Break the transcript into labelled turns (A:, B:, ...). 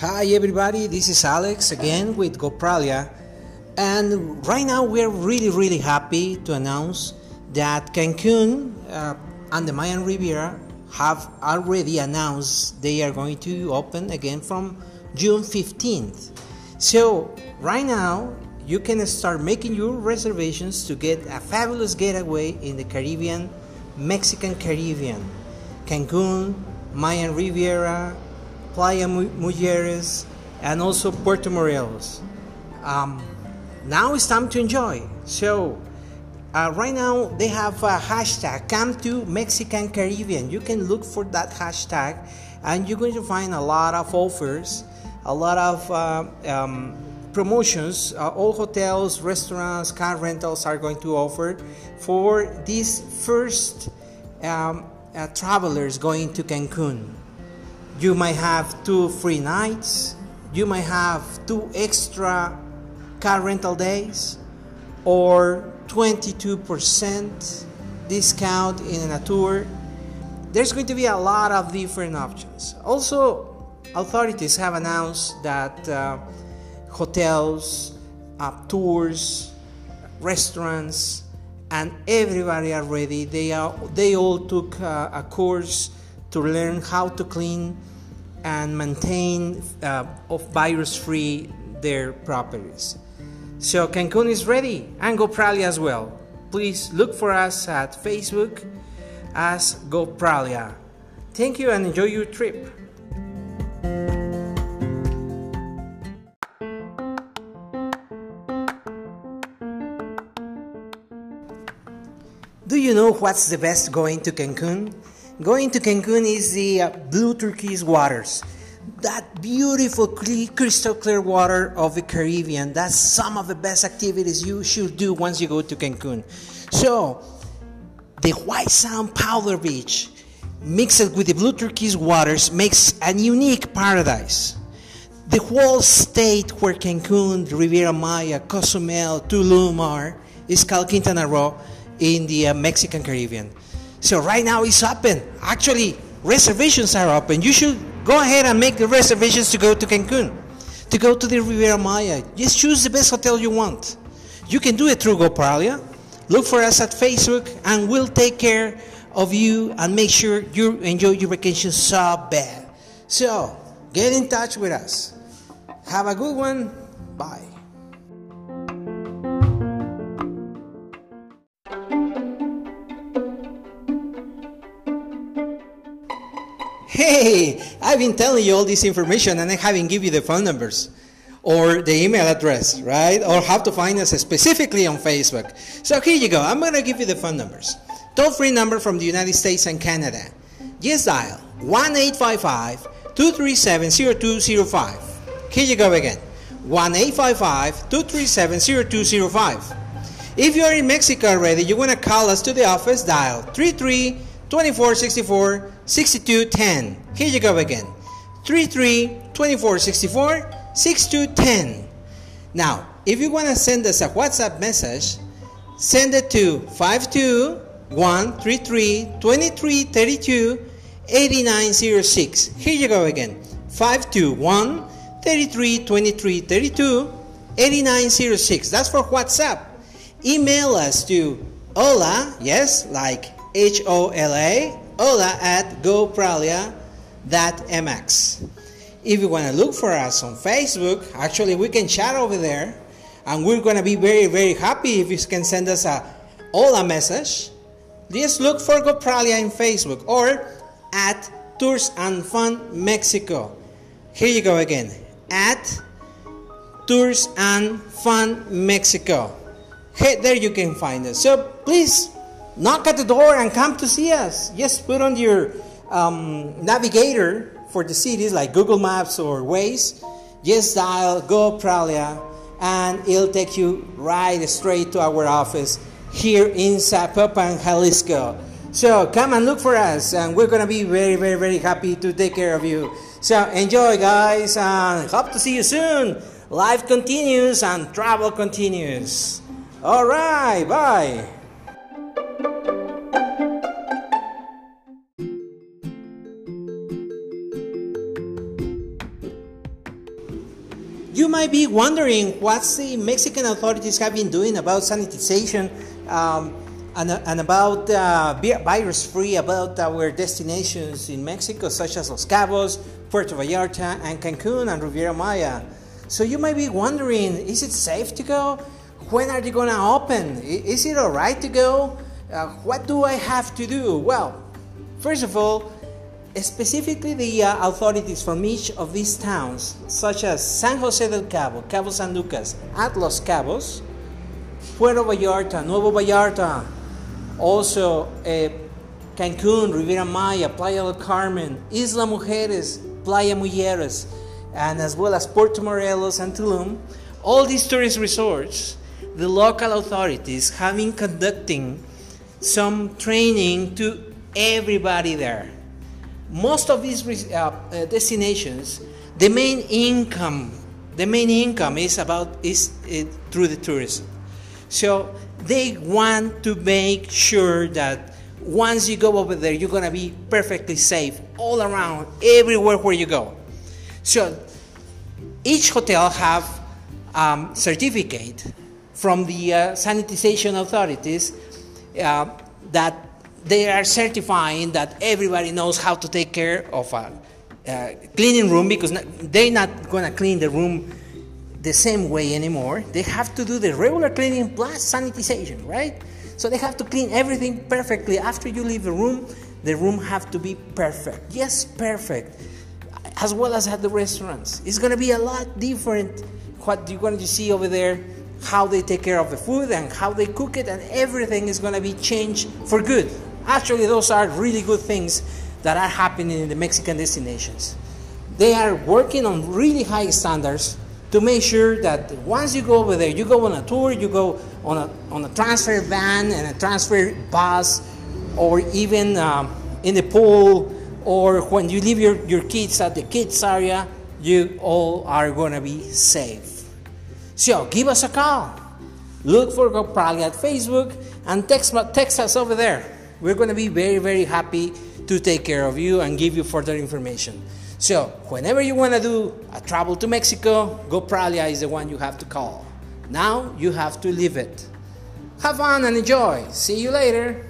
A: Hi everybody, this is Alex again with GoPralia. And right now we're really, really happy to announce that Cancun uh, and the Mayan Riviera have already announced they are going to open again from June 15th. So, right now, you can start making your reservations to get a fabulous getaway in the Caribbean, Mexican Caribbean, Cancun, Mayan Riviera, Playa Mujeres, and also Puerto Morelos. Um, now it's time to enjoy. So, uh, right now they have a hashtag come to Mexican Caribbean. You can look for that hashtag, and you're going to find a lot of offers, a lot of uh, um, promotions. Uh, all hotels, restaurants, car rentals are going to offer for these first um, uh, travelers going to Cancun. You might have two free nights. You might have two extra car rental days or 22% discount in a tour. There's going to be a lot of different options. Also, authorities have announced that uh, hotels, uh, tours, restaurants, and everybody are ready. They are they all took uh, a course to learn how to clean and maintain uh, of virus free their properties. So Cancun is ready and GoPralia as well. Please look for us at Facebook as GoPralia. Thank you and enjoy your trip. Do you know what's the best going to Cancun? Going to Cancun is the uh, blue turquoise waters. That beautiful crystal clear water of the Caribbean. That's some of the best activities you should do once you go to Cancun. So, the white sand powder beach mixed with the blue turquoise waters makes a unique paradise. The whole state where Cancun, Riviera Maya, Cozumel, Tulum are is called Quintana Roo in the uh, Mexican Caribbean. So right now it's open. Actually, reservations are open. You should go ahead and make the reservations to go to Cancun, to go to the Riviera Maya. Just choose the best hotel you want. You can do it through GoPralia. Look for us at Facebook, and we'll take care of you and make sure you enjoy your vacation so bad. So get in touch with us. Have a good one. Bye. Hey, I've been telling you all this information and I haven't given you the phone numbers or the email address, right? Or how to find us specifically on Facebook. So here you go. I'm going to give you the phone numbers. Toll free number from the United States and Canada. Just dial 1 855 237 0205. Here you go again 1 855 237 0205. If you're in Mexico already, you want to call us to the office, dial 33 24 64 62 10. Here you go again 33 24 64 62 10. Now, if you want to send us a WhatsApp message, send it to 52133 23 32 8906. Here you go again 521 33 23 32 8906. That's for WhatsApp. Email us to hola, yes, like H O L A, hola at gopralia.mx. If you want to look for us on Facebook, actually we can chat over there and we're going to be very, very happy if you can send us a hola message. Just look for GoPralia in Facebook or at Tours and Fun Mexico. Here you go again at Tours and Fun Mexico. Hey, there you can find us. So please knock at the door and come to see us. Just put on your um, navigator for the cities like Google Maps or Waze. Just dial Go Pralia and it'll take you right straight to our office here in Zapopan, Jalisco. So come and look for us, and we're gonna be very, very, very happy to take care of you. So enjoy, guys, and hope to see you soon. Life continues and travel continues. All right, bye. You might be wondering what's the Mexican authorities have been doing about sanitization um, and, and, about uh, virus free about our destinations in Mexico, such as Los Cabos, Puerto Vallarta, and Cancun and Riviera Maya. So you might be wondering is it safe to go? When are they going to open? Is it all right to go? Uh, what do I have to do? Well, first of all, specifically the uh, authorities from each of these towns, such as San Jose del Cabo, Cabo San Lucas, at Los Cabos, Puerto Vallarta, Nuevo Vallarta, also uh, Cancun, Riviera Maya, Playa del Carmen, Isla Mujeres, Playa Mujeres, and as well as Puerto Morelos and Tulum, all these tourist resorts, the local authorities have been conducting some training to everybody there most of these uh, uh, destinations, the main income, the main income is about is uh, through the tourism. So they want to make sure that once you go over there, you're gonna be perfectly safe all around, everywhere where you go. So each hotel have um, certificate from the uh, sanitization authorities uh, that they are certifying that everybody knows how to take care of a cleaning room because they're not going to clean the room the same way anymore. They have to do the regular cleaning plus sanitization, right? So they have to clean everything perfectly. After you leave the room, the room have to be perfect. Yes, perfect. As well as at the restaurants. It's going to be a lot different what you're going to see over there, how they take care of the food and how they cook it, and everything is going to be changed for good. Actually, those are really good things that are happening in the Mexican destinations. They are working on really high standards to make sure that once you go over there, you go on a tour, you go on a, on a transfer van and a transfer bus, or even um, in the pool, or when you leave your, your kids at the kids area, you all are going to be safe. So give us a call. Look for GoPrali at Facebook and text, text us over there. We're going to be very, very happy to take care of you and give you further information. So, whenever you want to do a travel to Mexico, GoPralia is the one you have to call. Now you have to leave it. Have fun and enjoy. See you later.